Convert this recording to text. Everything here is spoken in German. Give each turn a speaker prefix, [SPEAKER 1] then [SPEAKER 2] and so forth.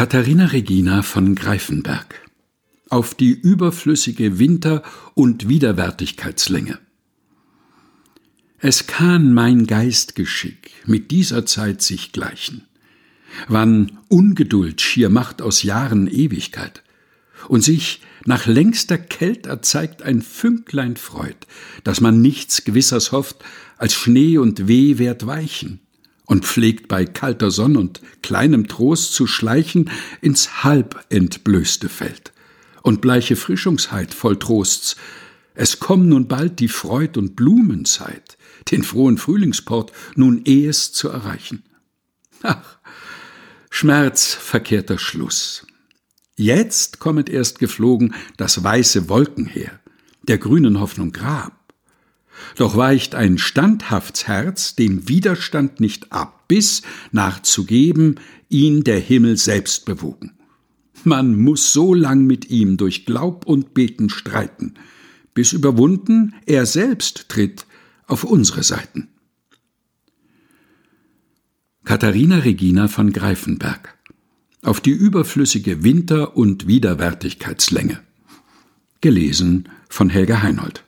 [SPEAKER 1] Katharina Regina von Greifenberg. Auf die überflüssige Winter- und Widerwärtigkeitslänge. Es kann mein Geistgeschick mit dieser Zeit sich gleichen, wann Ungeduld schier macht aus Jahren Ewigkeit und sich nach längster Kält erzeigt ein Fünklein Freud, dass man nichts Gewissers hofft, als Schnee und Weh werd weichen und pflegt bei kalter Sonn und kleinem Trost zu schleichen ins halb entblößte Feld und bleiche Frischungsheit voll Trosts. Es komm nun bald die Freud und Blumenzeit, den frohen Frühlingsport nun ehest zu erreichen. Ach, schmerzverkehrter Schluss. Jetzt kommet erst geflogen das weiße Wolkenheer, der grünen Hoffnung Grab. Doch weicht ein standhafts Herz dem Widerstand nicht ab, bis nachzugeben ihn der Himmel selbst bewogen. Man muss so lang mit ihm durch Glaub und Beten streiten, bis überwunden er selbst tritt auf unsere Seiten. Katharina Regina von Greifenberg auf die überflüssige Winter- und Widerwärtigkeitslänge. Gelesen von Helga Heinold.